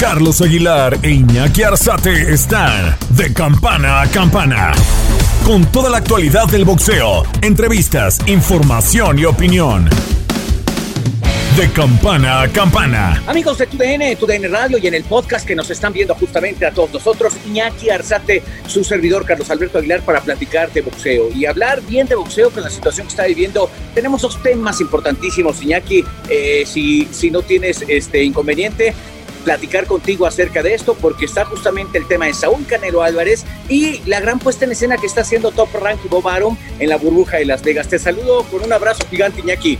Carlos Aguilar e Iñaki Arzate están de campana a campana. Con toda la actualidad del boxeo, entrevistas, información y opinión. De campana a campana. Amigos de TUDN, TUDN Radio y en el podcast que nos están viendo justamente a todos nosotros, Iñaki Arzate, su servidor Carlos Alberto Aguilar para platicar de boxeo y hablar bien de boxeo con la situación que está viviendo. Tenemos dos temas importantísimos, Iñaki. Eh, si, si no tienes este inconveniente, platicar contigo acerca de esto porque está justamente el tema de Saúl Canelo Álvarez y la gran puesta en escena que está haciendo Top Rank y Bob Arum en la burbuja de Las Vegas. Te saludo con un abrazo gigante, Iñaki.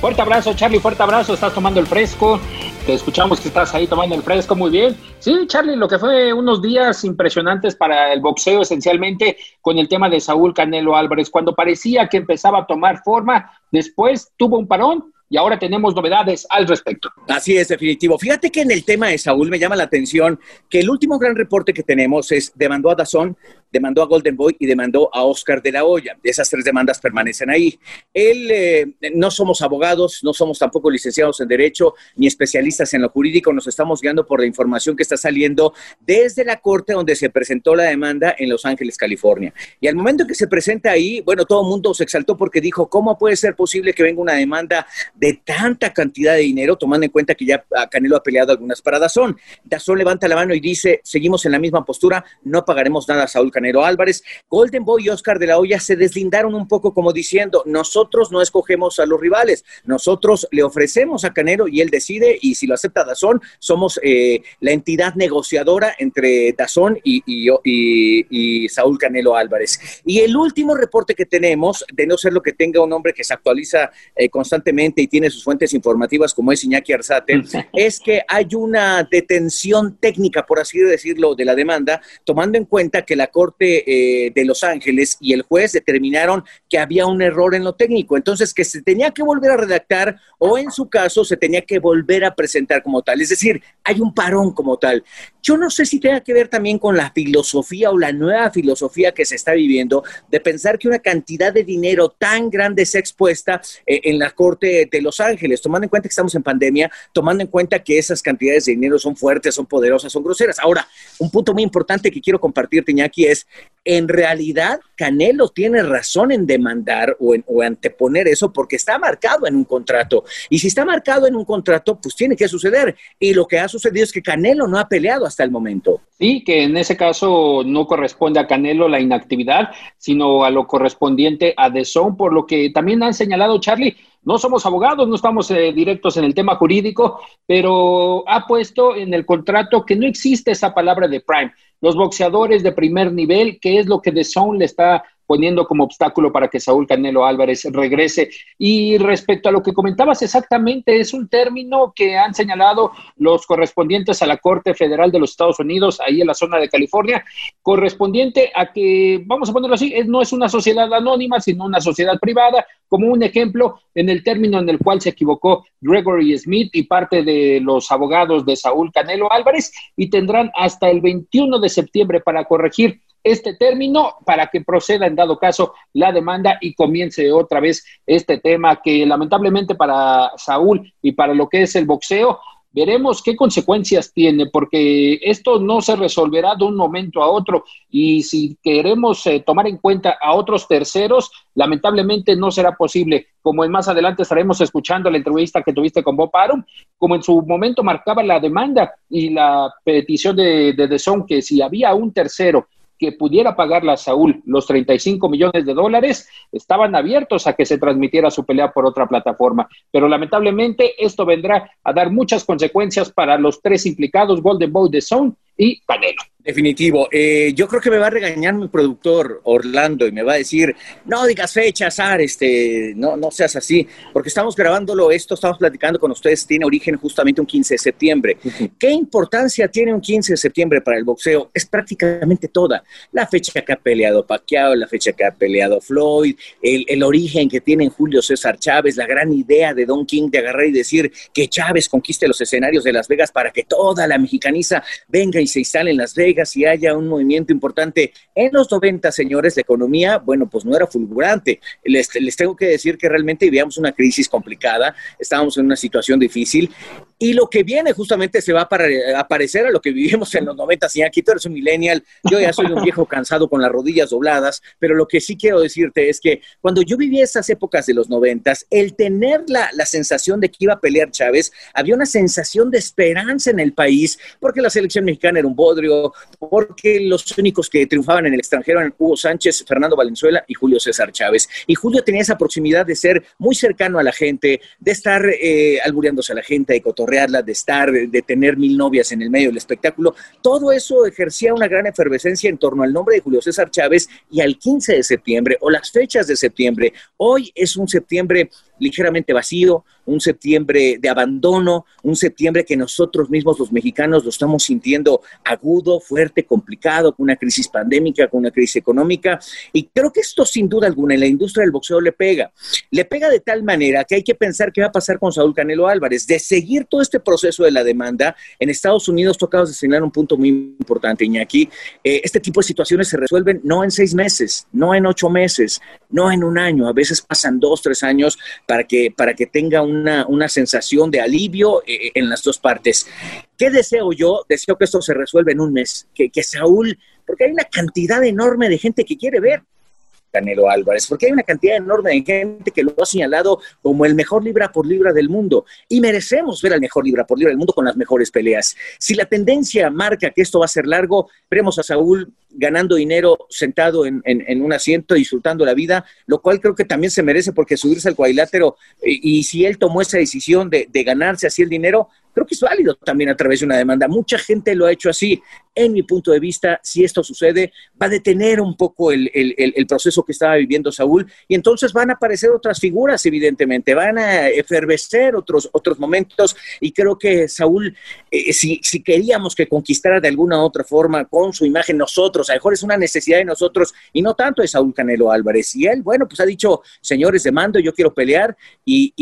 Fuerte abrazo, Charlie, fuerte abrazo. Estás tomando el fresco. Te escuchamos que estás ahí tomando el fresco, muy bien. Sí, Charlie, lo que fue unos días impresionantes para el boxeo, esencialmente con el tema de Saúl Canelo Álvarez. Cuando parecía que empezaba a tomar forma, después tuvo un parón y ahora tenemos novedades al respecto. Así es, definitivo. Fíjate que en el tema de Saúl me llama la atención que el último gran reporte que tenemos es demandó a Dazón demandó a Golden Boy y demandó a Oscar de la Hoya. Esas tres demandas permanecen ahí. Él, eh, no somos abogados, no somos tampoco licenciados en Derecho ni especialistas en lo jurídico, nos estamos guiando por la información que está saliendo desde la corte donde se presentó la demanda en Los Ángeles, California. Y al momento que se presenta ahí, bueno, todo el mundo se exaltó porque dijo, ¿cómo puede ser posible que venga una demanda de tanta cantidad de dinero, tomando en cuenta que ya Canelo ha peleado algunas para Dazón? Dazón levanta la mano y dice, seguimos en la misma postura, no pagaremos nada a Saúl Canelo Álvarez, Golden Boy y Oscar de la Hoya se deslindaron un poco como diciendo, nosotros no escogemos a los rivales, nosotros le ofrecemos a Canelo y él decide y si lo acepta Dazón, somos eh, la entidad negociadora entre Dazón y, y, Saúl Canelo Álvarez. Y el último reporte que tenemos, de no ser lo que tenga un hombre que se actualiza eh, constantemente y tiene sus fuentes informativas como es Iñaki Arzate, es que hay una detención técnica, por así decirlo, de la demanda, tomando en cuenta que la Corte eh, de Los Ángeles y el juez determinaron que había un error en lo técnico, entonces que se tenía que volver a redactar o en su caso se tenía que volver a presentar como tal. Es decir, hay un parón como tal. Yo no sé si tenga que ver también con la filosofía o la nueva filosofía que se está viviendo de pensar que una cantidad de dinero tan grande se expuesta eh, en la Corte de Los Ángeles, tomando en cuenta que estamos en pandemia, tomando en cuenta que esas cantidades de dinero son fuertes, son poderosas, son groseras. Ahora, un punto muy importante que quiero compartirte, Iñaki, es en realidad Canelo tiene razón en demandar o, anteponer eso porque está marcado en un contrato. Y si está marcado en un contrato, pues tiene que suceder. Y lo que ha sucedido es que Canelo no ha peleado hasta el momento. Sí, que en ese caso no corresponde a Canelo la inactividad, sino a lo correspondiente a The Zone, por lo que también han señalado, Charlie, no somos abogados, no estamos eh, directos en el tema jurídico, pero ha puesto en el contrato que no existe esa palabra de prime. Los boxeadores de primer nivel, que es lo que The Zone le está poniendo como obstáculo para que Saúl Canelo Álvarez regrese. Y respecto a lo que comentabas exactamente, es un término que han señalado los correspondientes a la Corte Federal de los Estados Unidos, ahí en la zona de California, correspondiente a que, vamos a ponerlo así, no es una sociedad anónima, sino una sociedad privada, como un ejemplo en el término en el cual se equivocó Gregory Smith y parte de los abogados de Saúl Canelo Álvarez, y tendrán hasta el 21 de septiembre para corregir este término para que proceda en dado caso la demanda y comience otra vez este tema que lamentablemente para Saúl y para lo que es el boxeo veremos qué consecuencias tiene, porque esto no se resolverá de un momento a otro y si queremos eh, tomar en cuenta a otros terceros, lamentablemente no será posible. Como en más adelante estaremos escuchando la entrevista que tuviste con Bob Arum, como en su momento marcaba la demanda y la petición de, de The que si había un tercero que pudiera pagarle a Saúl los 35 millones de dólares, estaban abiertos a que se transmitiera su pelea por otra plataforma. Pero lamentablemente esto vendrá a dar muchas consecuencias para los tres implicados, Golden Boy, The Zone y Canelo. Definitivo. Eh, yo creo que me va a regañar mi productor Orlando y me va a decir, no digas fechas, Ar, este, no, no seas así, porque estamos grabándolo esto, estamos platicando con ustedes, tiene origen justamente un 15 de septiembre. ¿Qué importancia tiene un 15 de septiembre para el boxeo? Es prácticamente toda. La fecha que ha peleado Pacquiao, la fecha que ha peleado Floyd, el, el origen que tiene Julio César Chávez, la gran idea de Don King de agarrar y decir que Chávez conquiste los escenarios de Las Vegas para que toda la mexicaniza venga y se instale en Las Vegas si haya un movimiento importante. En los 90, señores, la economía, bueno, pues no era fulgurante. Les, les tengo que decir que realmente vivíamos una crisis complicada, estábamos en una situación difícil Y lo que viene justamente se va a aparecer a lo que vivimos en los 90. aquí tú eres un millennial, yo ya soy un viejo cansado con las rodillas dobladas, pero lo que sí quiero decirte es que cuando yo viví esas épocas de los 90, el tener la, la sensación de que iba a pelear Chávez, había una sensación de esperanza en el país, porque la selección mexicana era un bodrio, porque los únicos que triunfaban en el extranjero eran Hugo Sánchez, Fernando Valenzuela y Julio César Chávez. Y Julio tenía esa proximidad de ser muy cercano a la gente, de estar eh, a la gente, de de estar, de tener mil novias en el medio del espectáculo. Todo eso ejercía una gran efervescencia en torno al nombre de Julio César Chávez y al 15 de septiembre o las fechas de septiembre. Hoy es un septiembre ligeramente vacío, un septiembre de abandono, un septiembre que nosotros mismos los mexicanos lo estamos sintiendo agudo, fuerte, complicado, con una crisis pandémica, con una crisis económica. Y creo que esto sin duda alguna en la industria del boxeo le pega. Le pega de tal manera que hay que pensar qué va a pasar con Saúl Canelo Álvarez. De seguir todo este proceso de la demanda, en Estados Unidos tocamos de señalar un punto muy importante, Iñaki. Eh, este tipo de situaciones se resuelven no en seis meses, no en ocho meses, no en un año, a veces pasan dos, tres años para que, para que tenga una, una sensación de alivio eh, en las dos partes. ¿Qué deseo yo? Deseo que esto se resuelva en un mes, que, que Saúl, porque hay una cantidad enorme de gente que quiere ver Canelo Álvarez, porque hay una cantidad enorme de gente que lo ha señalado como el mejor libra por libra del mundo y merecemos ver al mejor libra por libra del mundo con las mejores peleas. Si la tendencia marca que esto va a ser largo, veremos a Saúl ganando dinero sentado en, un asiento, disfrutando la vida, lo cual creo que también se merece porque subirse al cuadrilátero y, si él tomó esa decisión de, de ganarse así el dinero, creo que es válido también a través de una demanda. Mucha gente lo ha hecho así. En mi punto de vista, si esto sucede, va a detener un poco el, proceso que estaba viviendo Saúl y entonces van a aparecer otras figuras, evidentemente, van a efervecer otros, otros momentos y creo que Saúl, eh, si, si queríamos que conquistara de alguna otra forma con su imagen nosotros, a lo mejor es una necesidad de nosotros y no tanto de Saúl Canelo Álvarez. Y él, bueno, pues ha dicho, señores, demando, yo quiero pelear y,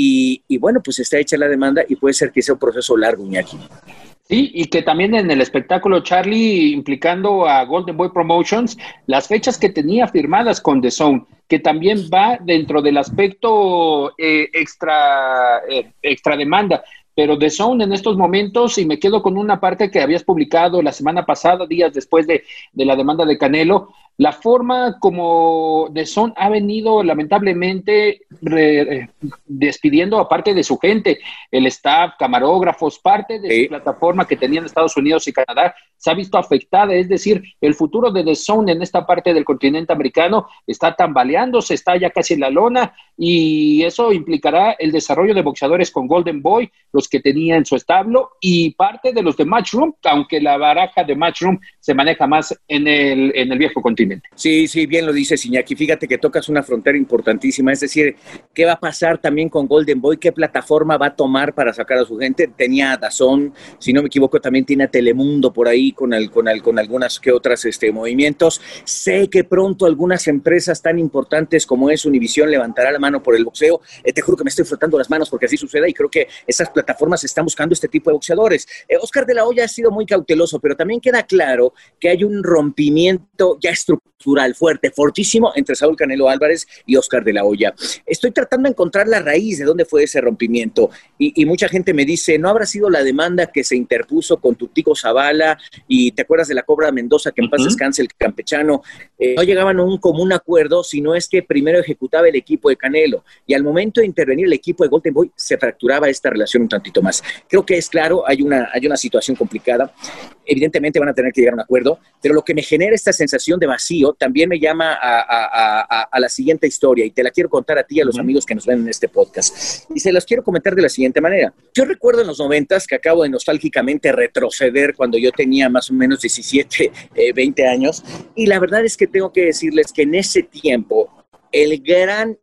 y bueno, pues está hecha la demanda y puede ser que sea un proceso Sí, y que también en el espectáculo Charlie, implicando a Golden Boy Promotions, las fechas que tenía firmadas con The Zone, que también va dentro del aspecto eh, extra, eh, extra demanda. Pero The Zone en estos momentos, y me quedo con una parte que habías publicado la semana pasada, días después de, de la demanda de Canelo, la forma como The Son ha venido lamentablemente eh, despidiendo a parte de su gente, el staff, camarógrafos, parte de su plataforma que tenía en Estados Unidos y Canadá, se ha visto afectada. Es decir, el futuro de The Zone en esta parte del continente americano está tambaleándose, está ya casi en la lona y eso implicará el desarrollo de boxeadores con Golden Boy, los que tenía en su establo y parte de los de Matchroom, aunque la baraja de Matchroom se maneja más en el, en el viejo continente. Sí, sí, bien lo dices, Iñaki. Fíjate que tocas una frontera importantísima, es decir, ¿qué va a pasar también con Golden Boy? ¿Qué plataforma va a tomar para sacar a su gente? Tenía Dazón, si no me equivoco, también tiene Telemundo por ahí con, el, con, el, con algunas que otras este, movimientos. Sé que pronto algunas empresas tan importantes como es Univision levantará la mano por el boxeo. Eh, te juro que me estoy frotando las manos porque así sucede y creo que esas plataformas están buscando este tipo de boxeadores. Eh, Oscar de la Hoya ha sido muy cauteloso, pero también queda claro que hay un rompimiento ya estructural estructural fuerte, fortísimo entre Saúl Canelo Álvarez y Oscar de la Hoya. Estoy tratando de encontrar la raíz de dónde fue ese rompimiento y, mucha gente me dice, ¿no habrá sido la demanda que se interpuso con tu tico Zavala y te acuerdas de la Cobra Mendoza que en paz descanse el campechano? Eh, no llegaban a un común acuerdo, sino es que primero ejecutaba el equipo de Canelo y al momento de intervenir el equipo de Golden Boy se fracturaba esta relación un tantito más. Creo que es claro, hay una, hay una situación complicada. Evidentemente van a tener que llegar a un acuerdo, pero lo que me genera esta sensación de vacío también me llama a, la siguiente historia y te la quiero contar a ti y a los amigos que nos ven en este podcast. Y se las quiero comentar de la siguiente manera. Yo recuerdo en los noventas que acabo de nostálgicamente retroceder cuando yo tenía más o menos 17, 20 eh, años y la verdad es que tengo que decirles que en ese tiempo el gran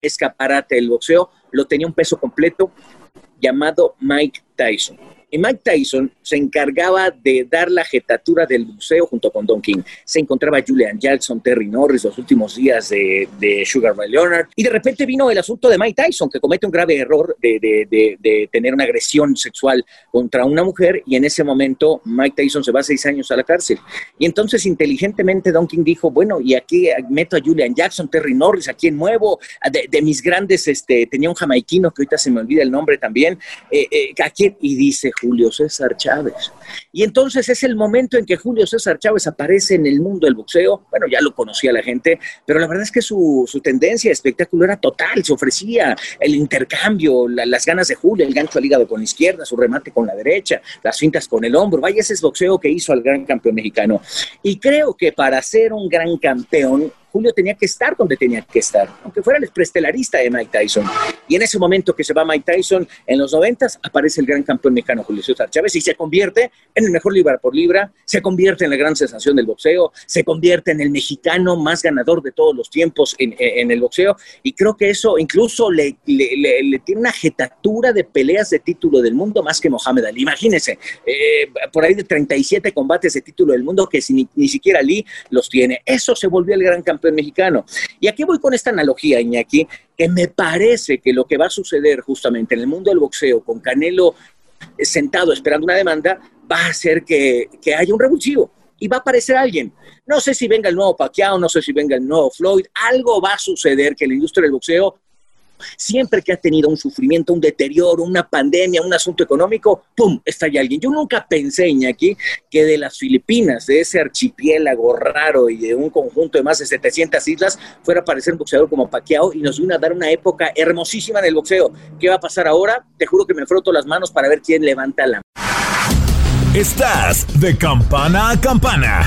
escaparate del boxeo lo tenía un peso completo llamado Mike Tyson. Y Mike Tyson se encargaba de dar la jetatura del buceo junto con Don King. Se encontraba Julian Jackson, Terry Norris, los últimos días de, Sugar Ray Leonard. Y de repente vino el asunto de Mike Tyson, que comete un grave error de, de, tener una agresión sexual contra una mujer. Y en ese momento Mike Tyson se va seis años a la cárcel. Y entonces inteligentemente Don King dijo, bueno, y aquí meto a Julian Jackson, Terry Norris, a quien muevo, de, mis grandes, este, tenía un jamaiquino que ahorita se me olvida el nombre también, eh, eh, ¿a quién? Y dice Julio César Chávez. Y entonces es el momento en que Julio César Chávez aparece en el mundo del boxeo. Bueno, ya lo conocía la gente, pero la verdad es que su, tendencia de espectáculo era total. Se ofrecía el intercambio, las ganas de Julio, el gancho al hígado con la izquierda, su remate con la derecha, las fintas con el hombro. Vaya, ese es boxeo que hizo al gran campeón mexicano. Y creo que para ser un gran campeón, Julio tenía que estar donde tenía que estar, aunque fuera el prestelarista de Mike Tyson. Y en ese momento que se va Mike Tyson, en los noventas, aparece el gran campeón mexicano Julio César Chávez y se convierte en el mejor libra por libra, se convierte en la gran sensación del boxeo, se convierte en el mexicano más ganador de todos los tiempos en, el boxeo. Y creo que eso incluso le, tiene una jetatura de peleas de título del mundo más que Mohamed Ali. Imagínense, eh, por ahí de 37 combates de título del mundo que ni, ni siquiera Ali los tiene. Eso se volvió el gran campeón mexicano. Y aquí voy con esta analogía, Iñaki, que me parece que lo que va a suceder justamente en el mundo del boxeo con Canelo sentado esperando una demanda va a hacer que, que haya un revulsivo y va a aparecer alguien. No sé si venga el nuevo Pacquiao, no sé si venga el nuevo Floyd, algo va a suceder que la industria del boxeo Siempre que ha tenido un sufrimiento, un deterioro, una pandemia, un asunto económico, ¡pum!, está ahí alguien. Yo nunca pensé, Iñaki, que de las Filipinas, de ese archipiélago raro y de un conjunto de más de 700 islas, fuera a aparecer un boxeador como Pacquiao y nos vino a dar una época hermosísima en el boxeo. ¿Qué va a pasar ahora? Te juro que me froto las manos para ver quién levanta la... Estás de campana a campana.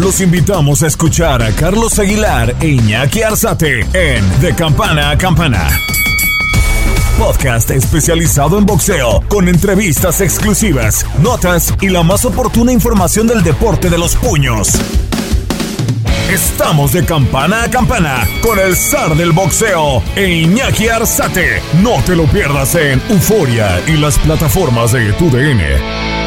Los invitamos a escuchar a Carlos Aguilar e Iñaki Arzate en De Campana a Campana. Podcast especializado en boxeo, con entrevistas exclusivas, notas y la más oportuna información del deporte de los puños. Estamos de campana a campana con el zar del boxeo e Iñaki Arzate. No te lo pierdas en Euforia y las plataformas de TUDN.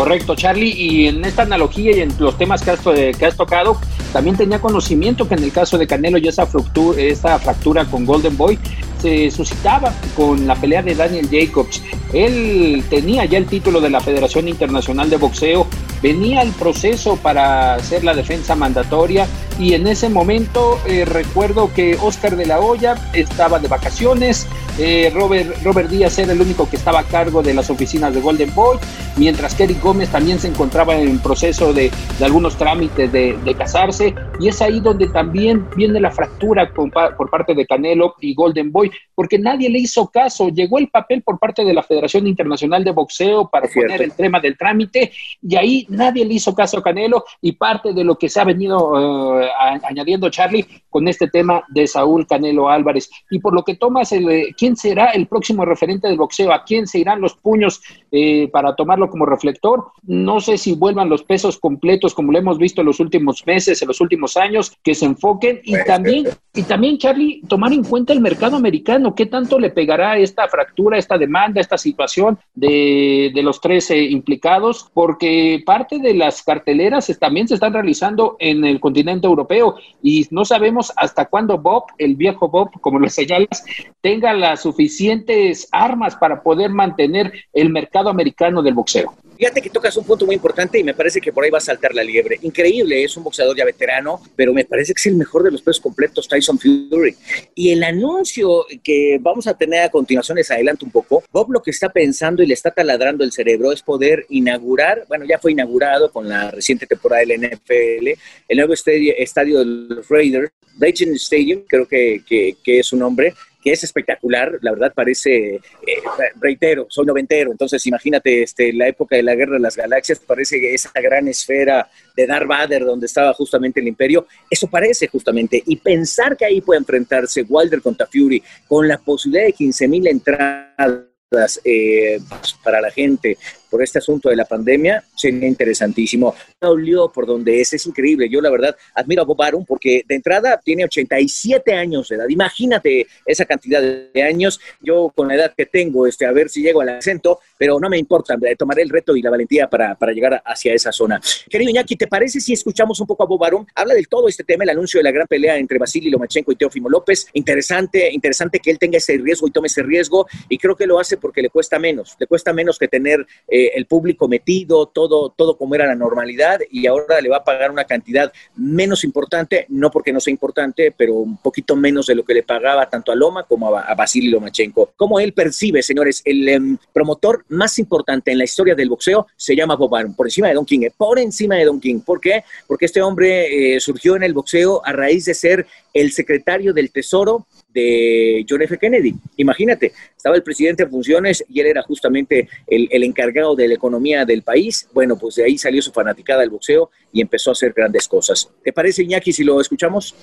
Correcto, Charlie. Y en esta analogía y en los temas que has, eh, que has tocado, también tenía conocimiento que en el caso de Canelo y esa fractura, esa fractura con Golden Boy se suscitaba con la pelea de Daniel Jacobs. Él tenía ya el título de la Federación Internacional de Boxeo, venía el proceso para hacer la defensa mandatoria y en ese momento eh, recuerdo que Oscar de la Hoya estaba de vacaciones, eh, Robert, Robert Díaz era el único que estaba a cargo de las oficinas de Golden Boy, mientras que Eric Gómez también se encontraba en proceso de, algunos trámites de, casarse y es ahí donde también viene la fractura por parte de Canelo y Golden Boy, porque nadie le hizo caso, llegó el papel por parte de la Federación Internacional de Boxeo para poner el tema del trámite y ahí nadie le hizo caso a Canelo y parte de lo que se ha venido... Añadiendo Charlie con este tema de Saúl Canelo Álvarez. Y por lo que tomas, el, eh, ¿quién será el próximo referente del boxeo? ¿A quién se irán los puños eh, para tomarlo como reflector? No sé si vuelvan los pesos completos como lo hemos visto en los últimos meses, en los últimos años, que se enfoquen y también, y también Charlie, tomar en cuenta el mercado americano. ¿Qué tanto le pegará esta fractura, esta demanda, esta situación de, de los tres implicados? Porque parte de las carteleras también se están realizando en el continente europeo y no sabemos hasta cuándo Bob, el viejo Bob, como lo señalas, tenga las suficientes armas para poder mantener el mercado americano del boxeo. Fíjate que tocas un punto muy importante y me parece que por ahí va a saltar la liebre. Increíble, es un boxeador ya veterano, pero me parece que es el mejor de los pesos completos, Tyson Fury. Y el anuncio que vamos a tener a continuación es adelante un poco. Bob lo que está pensando y le está taladrando el cerebro es poder inaugurar, bueno, ya fue inaugurado con la reciente temporada del NFL, el nuevo estadio, estadio de los Raiders, Legend Stadium, creo que, que, que es su nombre, que es espectacular, la verdad parece, eh, reitero, soy noventero, entonces imagínate este, la época de la Guerra de las Galaxias, parece esa gran esfera de Darth Vader donde estaba justamente el imperio, eso parece justamente, y pensar que ahí puede enfrentarse Wilder contra Fury con la posibilidad de 15 mil entradas eh, para la gente, por este asunto de la pandemia, sería interesantísimo. Dolió por donde es, es increíble. Yo la verdad admiro a Bob Arum porque de entrada tiene 87 años de edad. Imagínate esa cantidad de años. Yo con la edad que tengo, este, a ver si llego al acento, pero no me importa, tomaré el reto y la valentía para, para llegar hacia esa zona. Querido Iñaki, ¿te parece si escuchamos un poco a Bob Arum? Habla del todo este tema, el anuncio de la gran pelea entre Vasily Lomachenko y Teófimo López. Interesante, interesante que él tenga ese riesgo y tome ese riesgo y creo que lo hace porque le cuesta menos, le cuesta menos que tener eh, el público metido, todo, todo como era la normalidad y ahora le va a pagar una cantidad menos importante, no porque no sea importante, pero un poquito menos de lo que le pagaba tanto a Loma como a, a Vasily Lomachenko. ¿Cómo él percibe, señores? El em, promotor más importante en la historia del boxeo se llama Bob Arum, por encima de Don King, eh, por encima de Don King. ¿Por qué? Porque este hombre eh, surgió en el boxeo a raíz de ser el secretario del Tesoro de John F. Kennedy. Imagínate, estaba el presidente en funciones y él era justamente el, el, encargado de la economía del país. Bueno, pues de ahí salió su fanaticada del boxeo y empezó a hacer grandes cosas. ¿Te parece, Iñaki, si lo escuchamos?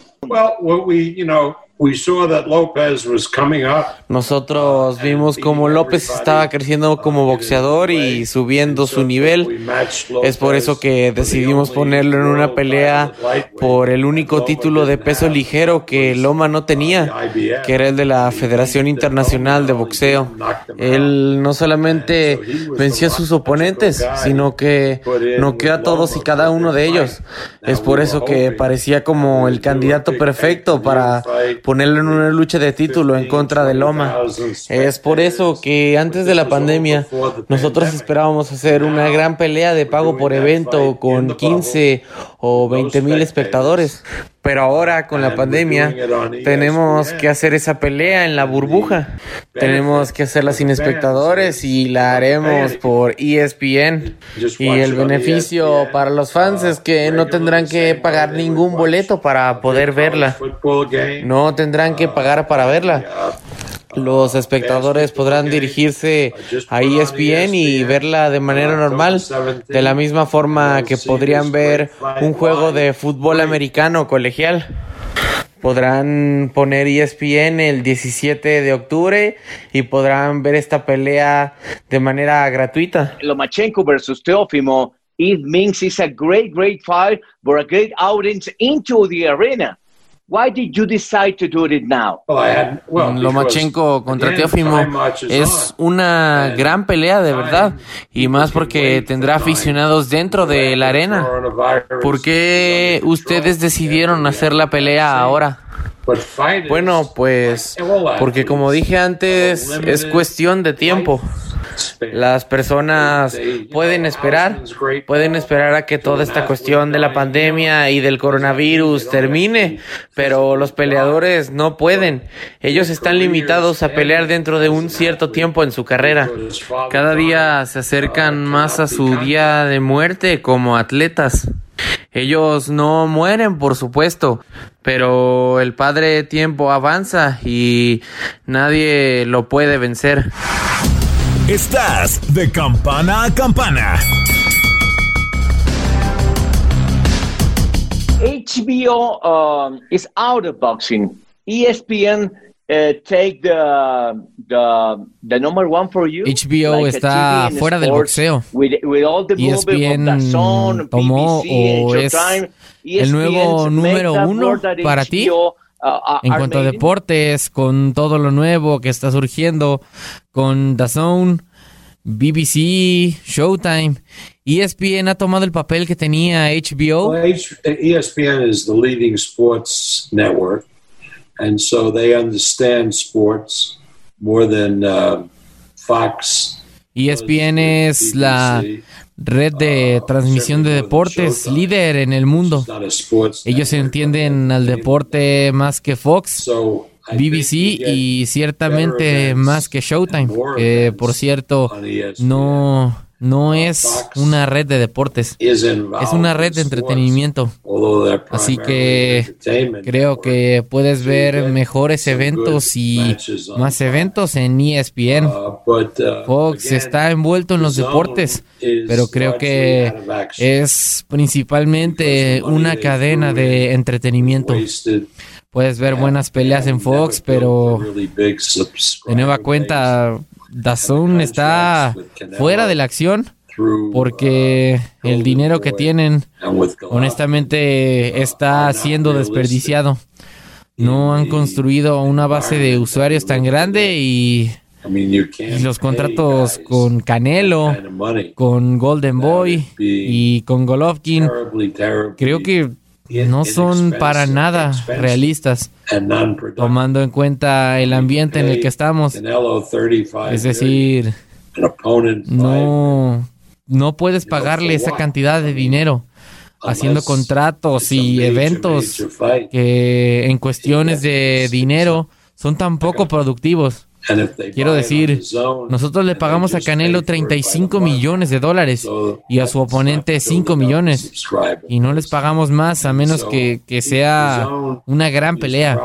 You know, we saw that Lopez was coming up. Nosotros vimos como López estaba creciendo como boxeador y subiendo su nivel. Es por eso que decidimos ponerlo en una pelea por el único título de peso ligero que Loma no tenía, que era el de la Federación Internacional de Boxeo. Él no solamente venció a sus oponentes, sino que noqueó a todos y cada uno de ellos. Es por eso que parecía como el candidato perfecto para ponerlo en una lucha de título en contra de Loma. Es por eso que antes de la pandemia nosotros esperábamos hacer una gran pelea de pago por evento con 15 o 20 mil espectadores. Pero ahora con la pandemia tenemos que hacer esa pelea en la burbuja. Tenemos que hacerla sin espectadores y la haremos por ESPN. Y el beneficio para los fans es que no tendrán que pagar ningún boleto para poder verla. No tendrán que pagar para verla. Los espectadores podrán dirigirse a ESPN y verla de manera normal, de la misma forma que podrían ver un juego de fútbol americano colegial. Podrán poner ESPN el 17 de octubre y podrán ver esta pelea de manera gratuita. Lomachenko versus Teófimo, it means it's a great, great fight for a great audience into the arena. Why did you decide to do it now? Lomachenko contra Teófimo es una gran pelea de verdad y más porque tendrá aficionados dentro de la arena. ¿Por qué ustedes decidieron hacer la pelea ahora? Bueno, pues porque como dije antes, es cuestión de tiempo. Las personas pueden esperar, pueden esperar a que toda esta cuestión de la pandemia y del coronavirus termine, pero los peleadores no pueden. Ellos están limitados a pelear dentro de un cierto tiempo en su carrera. Cada día se acercan más a su día de muerte como atletas. Ellos no mueren, por supuesto, pero el Padre Tiempo avanza y nadie lo puede vencer. Estás de campana a campana. HBO um, is out of boxing. ESPN uh, take the, the, the number one for you. HBO like está fuera del boxeo. With, with all the ESPN Dazón, tomó BBC, o es el nuevo número uno para ti. HBO, uh, en cuanto a deportes, con todo lo nuevo que está surgiendo, con DAZN, BBC, Showtime, ESPN ha tomado el papel que tenía HBO. Well, H- ESPN is the leading sports network, and so they understand sports more than uh, Fox. ESPN es la red de transmisión de deportes líder en el mundo. Ellos entienden al deporte más que Fox, BBC y ciertamente más que Showtime, que por cierto no no es una red de deportes, es una red de entretenimiento. Así que creo que puedes ver mejores eventos y más eventos en ESPN. Uh, uh, Fox está envuelto en los deportes, pero creo que es principalmente una cadena de entretenimiento. Puedes ver buenas peleas en Fox, pero de nueva cuenta Dazón está fuera de la acción porque el dinero que tienen honestamente está siendo desperdiciado. No han construido una base de usuarios tan grande y, los contratos con Canelo, con Golden Boy y con Golovkin, creo que no son para nada realistas, tomando en cuenta el ambiente en el que estamos. Es decir, no, no puedes pagarle esa cantidad de dinero haciendo contratos y eventos que en cuestiones de dinero son tan poco productivos. Quiero decir, nosotros le pagamos a Canelo 35 millones de dólares y a su oponente 5 millones. Y no les pagamos más a menos que, que sea una gran pelea.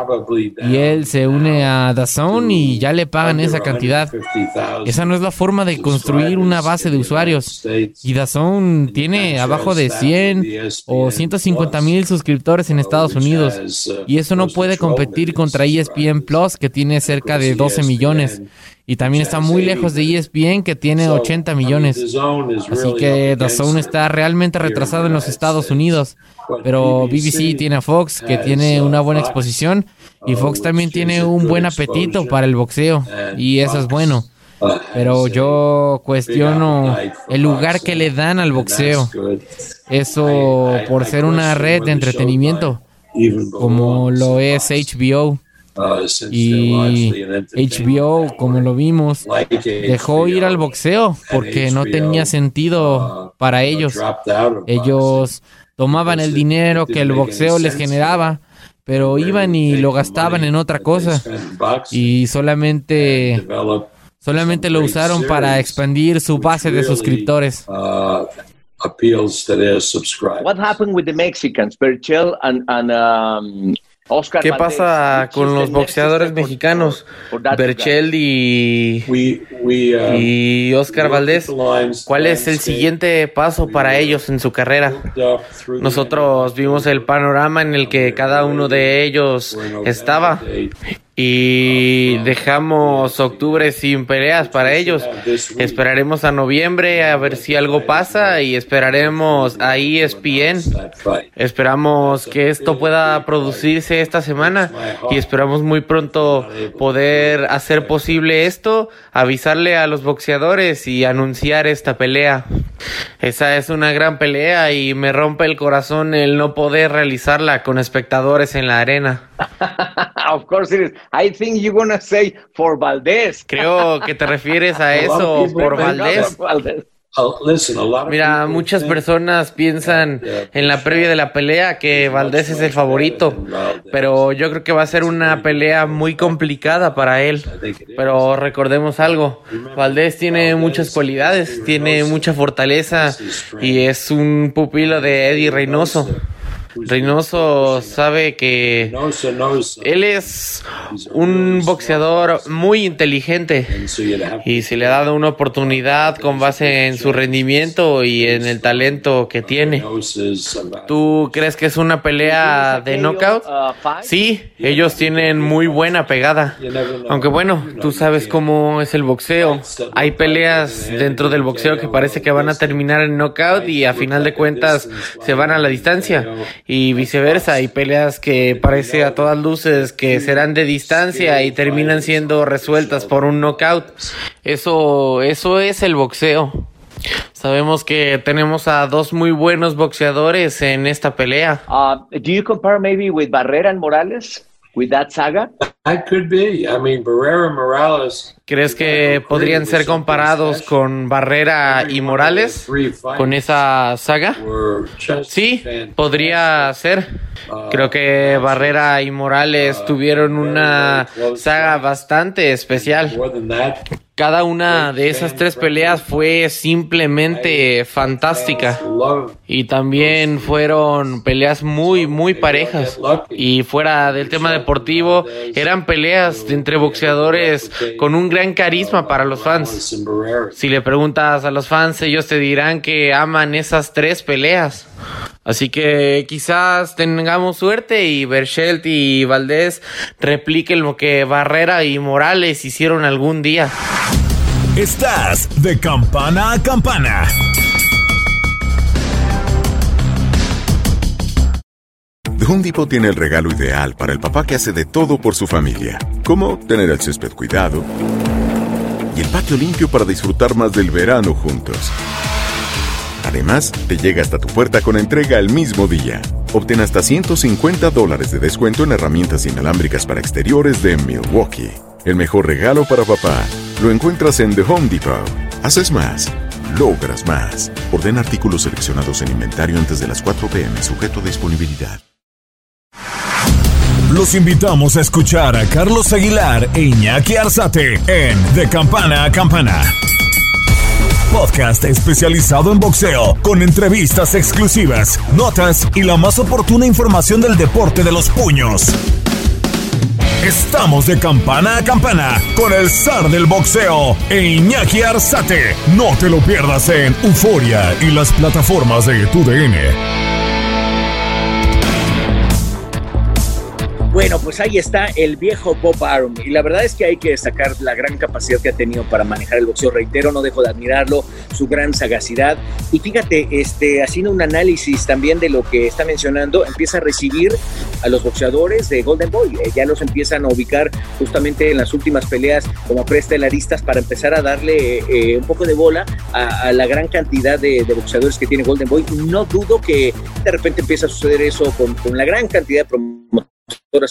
Y él se une a DAZN y ya le pagan esa cantidad. Esa no es la forma de construir una base de usuarios. Y DAZN tiene abajo de 100 o 150 mil suscriptores en Estados Unidos. Y eso no puede competir contra ESPN Plus, que tiene cerca de 12 millones y también está muy lejos de ESPN que tiene 80 millones. Así que The Zone está realmente retrasado en los Estados Unidos. Pero BBC tiene a Fox que tiene una buena exposición y Fox también tiene un buen apetito para el boxeo y eso es bueno. Pero yo cuestiono el lugar que le dan al boxeo. Eso por ser una red de entretenimiento como lo es HBO. Uh, y HBO, como lo vimos, dejó ir al boxeo porque no tenía sentido uh, para ellos. Ellos tomaban el dinero que el boxeo les generaba, pero iban y lo gastaban en otra cosa y solamente solamente lo usaron para expandir su base de suscriptores. Uh, What happened with the Mexicans, Berchel and, and um, ¿Qué pasa con los boxeadores mexicanos? Berchel y, uh, y Oscar Valdés. ¿Cuál es el siguiente paso para ellos en su carrera? Nosotros vimos el panorama en el que cada uno de ellos estaba y dejamos octubre sin peleas para ellos. Esperaremos a noviembre a ver si algo pasa y esperaremos a ESPN. Esperamos que esto pueda producirse esta semana y esperamos muy pronto poder hacer posible esto, avisarle a los boxeadores y anunciar esta pelea. Esa es una gran pelea y me rompe el corazón el no poder realizarla con espectadores en la arena. of course it is. I think you're gonna say for Valdés. Creo que te refieres a eso por Valdés. Mira, muchas personas piensan en la previa de la pelea que Valdés es el favorito, pero yo creo que va a ser una pelea muy complicada para él. Pero recordemos algo, Valdés tiene muchas cualidades, tiene mucha fortaleza y es un pupilo de Eddie Reynoso. Reynoso sabe que él es un boxeador muy inteligente y si le ha dado una oportunidad con base en su rendimiento y en el talento que tiene. ¿Tú crees que es una pelea de knockout? Sí, ellos tienen muy buena pegada. Aunque bueno, tú sabes cómo es el boxeo. Hay peleas dentro del boxeo que parece que van a terminar en knockout y a final de cuentas se van a la distancia y viceversa. Hay peleas que parece a todas luces que serán de distancia y terminan siendo resueltas por un knockout. Eso, eso es el boxeo. Sabemos que tenemos a dos muy buenos boxeadores en esta pelea. Uh, do you compare maybe with Barrera and Morales? With that saga? That could be. I mean, Barrera Morales. ¿Crees que podrían ser comparados con Barrera y Morales con esa saga? Sí, podría ser. Creo que Barrera y Morales tuvieron una saga bastante especial. Cada una de esas tres peleas fue simplemente fantástica. Y también fueron peleas muy, muy parejas. Y fuera del tema deportivo, eran peleas entre boxeadores con un gran carisma para los fans. Si le preguntas a los fans, ellos te dirán que aman esas tres peleas. Así que quizás tengamos suerte y Berchelt y Valdés repliquen lo que Barrera y Morales hicieron algún día. Estás de campana a campana. The Home Depot tiene el regalo ideal para el papá que hace de todo por su familia, como tener el césped cuidado y el patio limpio para disfrutar más del verano juntos. Además, te llega hasta tu puerta con entrega el mismo día. Obtén hasta 150 dólares de descuento en herramientas inalámbricas para exteriores de Milwaukee. El mejor regalo para papá lo encuentras en The Home Depot. Haces más, logras más. Orden artículos seleccionados en inventario antes de las 4 pm, sujeto a disponibilidad. Los invitamos a escuchar a Carlos Aguilar e Iñaki Arzate en De Campana a Campana podcast especializado en boxeo, con entrevistas exclusivas, notas y la más oportuna información del deporte de los puños. Estamos de campana a campana con el zar del boxeo e Iñaki Arzate. No te lo pierdas en Euforia y las plataformas de tu Bueno, pues ahí está el viejo Bob Arum. Y la verdad es que hay que destacar la gran capacidad que ha tenido para manejar el boxeo. Reitero, no dejo de admirarlo, su gran sagacidad. Y fíjate, este, haciendo un análisis también de lo que está mencionando, empieza a recibir a los boxeadores de Golden Boy. Eh, ya los empiezan a ubicar justamente en las últimas peleas como preestelaristas para empezar a darle eh, un poco de bola a, la gran cantidad de, boxeadores que tiene Golden Boy. No dudo que de repente empiece a suceder eso con, con la gran cantidad de promotores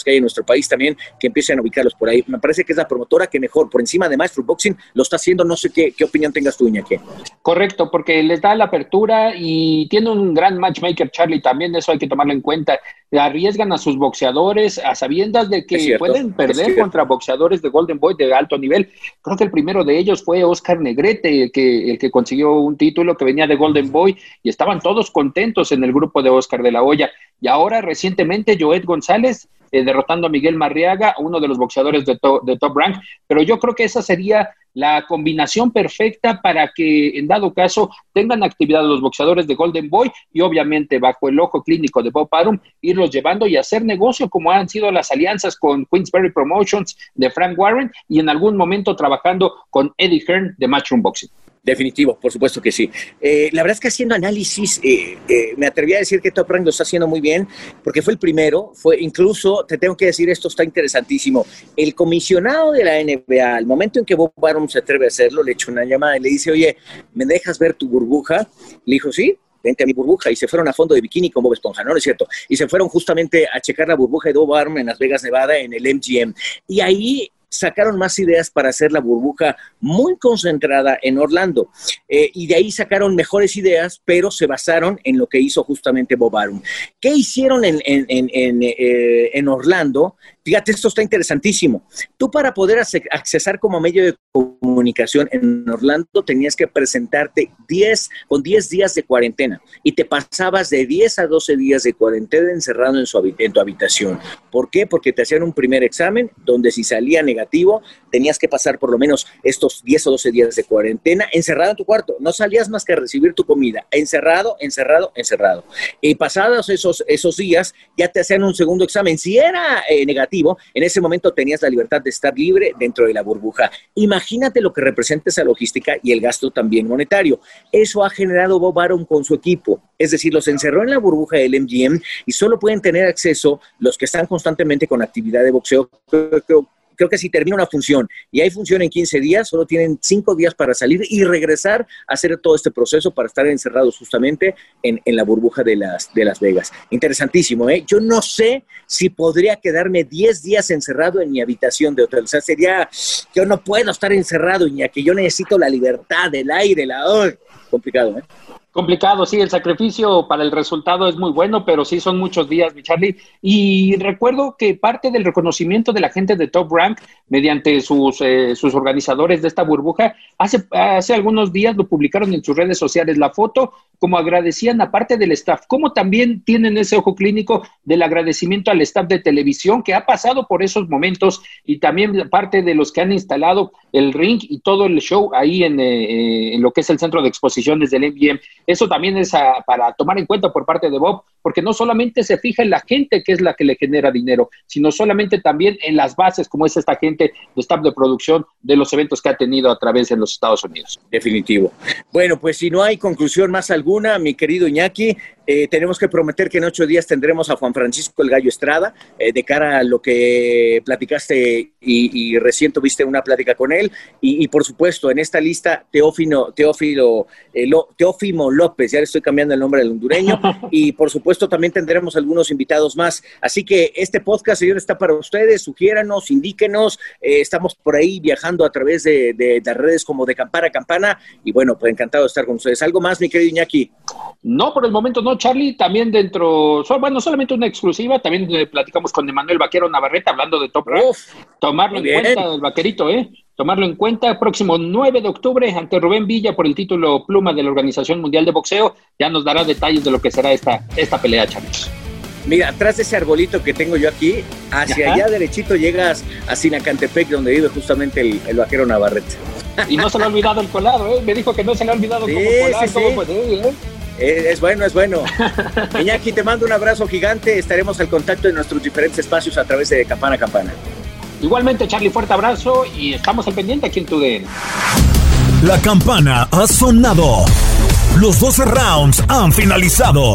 que hay en nuestro país también que empiecen a ubicarlos por ahí. Me parece que es la promotora que mejor, por encima de Maestro Boxing, lo está haciendo. No sé qué, qué opinión tengas tú, Iñaki. Correcto, porque les da la apertura y tiene un gran matchmaker, Charlie, también eso hay que tomarlo en cuenta. Arriesgan a sus boxeadores a sabiendas de que pueden perder contra boxeadores de Golden Boy de alto nivel. Creo que el primero de ellos fue Oscar Negrete, el que, el que consiguió un título que venía de Golden Boy y estaban todos contentos en el grupo de Oscar de la Hoya. Y ahora recientemente Joed González eh, derrotando a Miguel Marriaga, uno de los boxeadores de, de Top Rank, pero yo creo que esa sería la combinación perfecta para que en dado caso tengan actividad los boxeadores de Golden Boy y obviamente bajo el ojo clínico de Bob Arum irlos llevando y hacer negocio como han sido las alianzas con Queensberry Promotions de Frank Warren y en algún momento trabajando con Eddie Hearn de Matchroom Boxing. Definitivo, por supuesto que sí. Eh, la verdad es que haciendo análisis, eh, eh, me atreví a decir que Top Rank lo está haciendo muy bien, porque fue el primero, fue incluso, te tengo que decir, esto está interesantísimo. El comisionado de la NBA, al momento en que Bob Baron se atreve a hacerlo, le echa una llamada y le dice, oye, ¿me dejas ver tu burbuja? Le dijo, sí, vente a mi burbuja y se fueron a fondo de bikini con Bob Esponja, ¿no? es cierto? Y se fueron justamente a checar la burbuja de Bob Arum en Las Vegas, Nevada, en el MGM. Y ahí sacaron más ideas para hacer la burbuja muy concentrada en Orlando. Eh, y de ahí sacaron mejores ideas, pero se basaron en lo que hizo justamente Bob Arum. ¿Qué hicieron en, en, en, eh, en Orlando? Fíjate, esto está interesantísimo. Tú para poder accesar como medio de comunicación en Orlando tenías que presentarte 10 con 10 días de cuarentena y te pasabas de 10 a 12 días de cuarentena encerrado en, su, en tu habitación. ¿Por qué? Porque te hacían un primer examen donde si salía negativo tenías que pasar por lo menos estos 10 o 12 días de cuarentena encerrado en tu cuarto. No salías más que a recibir tu comida. Encerrado, encerrado, encerrado. Y pasados esos, esos días ya te hacían un segundo examen. Si era eh, negativo, en ese momento tenías la libertad de estar libre dentro de la burbuja. Imagínate lo que representa esa logística y el gasto también monetario. Eso ha generado Bob Arum con su equipo. Es decir, los encerró en la burbuja del MGM y solo pueden tener acceso los que están constantemente con actividad de boxeo creo que si termina una función y hay función en 15 días, solo tienen 5 días para salir y regresar a hacer todo este proceso para estar encerrados justamente en, la burbuja de las, Vegas. Interesantísimo, ¿eh? Yo no sé si podría quedarme 10 días encerrado en mi habitación de hotel. O sea, sería, yo no puedo estar encerrado, y que yo necesito la libertad, el aire, la... Oh, complicado, ¿eh? Complicado, sí, el sacrificio para el resultado es muy bueno, pero sí son muchos días, mi Charlie. Y recuerdo que parte del reconocimiento de la gente de Top Rank mediante sus, eh, sus organizadores de esta burbuja, hace, hace algunos días lo publicaron en sus redes sociales la foto, como agradecían a parte del staff, como también tienen ese ojo clínico del agradecimiento al staff de televisión que ha pasado por esos momentos y también parte de los que han instalado el ring y todo el show ahí en, eh, en lo que es el centro de exposiciones del MGM. Eso también es para tomar en cuenta por parte de Bob, porque no solamente se fija en la gente que es la que le genera dinero, sino solamente también en las bases, como es esta gente de staff de producción de los eventos que ha tenido a través de los Estados Unidos. Definitivo. Bueno, pues si no hay conclusión más alguna, mi querido Iñaki, eh, tenemos que prometer que en ocho días tendremos a Juan Francisco el Gallo Estrada, eh, de cara a lo que platicaste y, recién tuviste una plática con él. Y, por supuesto, en esta lista, Teófilo, Teófilo, eh, Teófimo López, ya le estoy cambiando el nombre del hondureño. Y por supuesto, también tendremos algunos invitados más. Así que este podcast, señor, está para ustedes. Sugiéranos, indíquenos. estamos por ahí viajando a través de, de, las redes como de campana a campana. Y bueno, pues encantado de estar con ustedes. ¿Algo más, mi querido Iñaki? No, por el momento no Charlie, también dentro, bueno, solamente una exclusiva, también eh, platicamos con Emanuel Vaquero Navarrete hablando de Top Tomarlo en cuenta, el vaquerito, ¿eh? Tomarlo en cuenta, próximo 9 de octubre ante Rubén Villa por el título pluma de la Organización Mundial de Boxeo, ya nos dará detalles de lo que será esta, esta pelea, Charlie. Mira, atrás de ese arbolito que tengo yo aquí, hacia allá derechito llegas a Sinacantepec, donde vive justamente el, vaquero Navarrete. Y no se le ha olvidado el colado, ¿eh? Me dijo que no se le ha olvidado cómo colar, sí, ¿eh? Es, bueno, es bueno. Iñaki, te mando un abrazo gigante. Estaremos al contacto en nuestros diferentes espacios a través de Campana a Campana. Igualmente, Charlie, fuerte abrazo y estamos al pendiente aquí en tu DN. La campana ha sonado. Los 12 rounds han finalizado.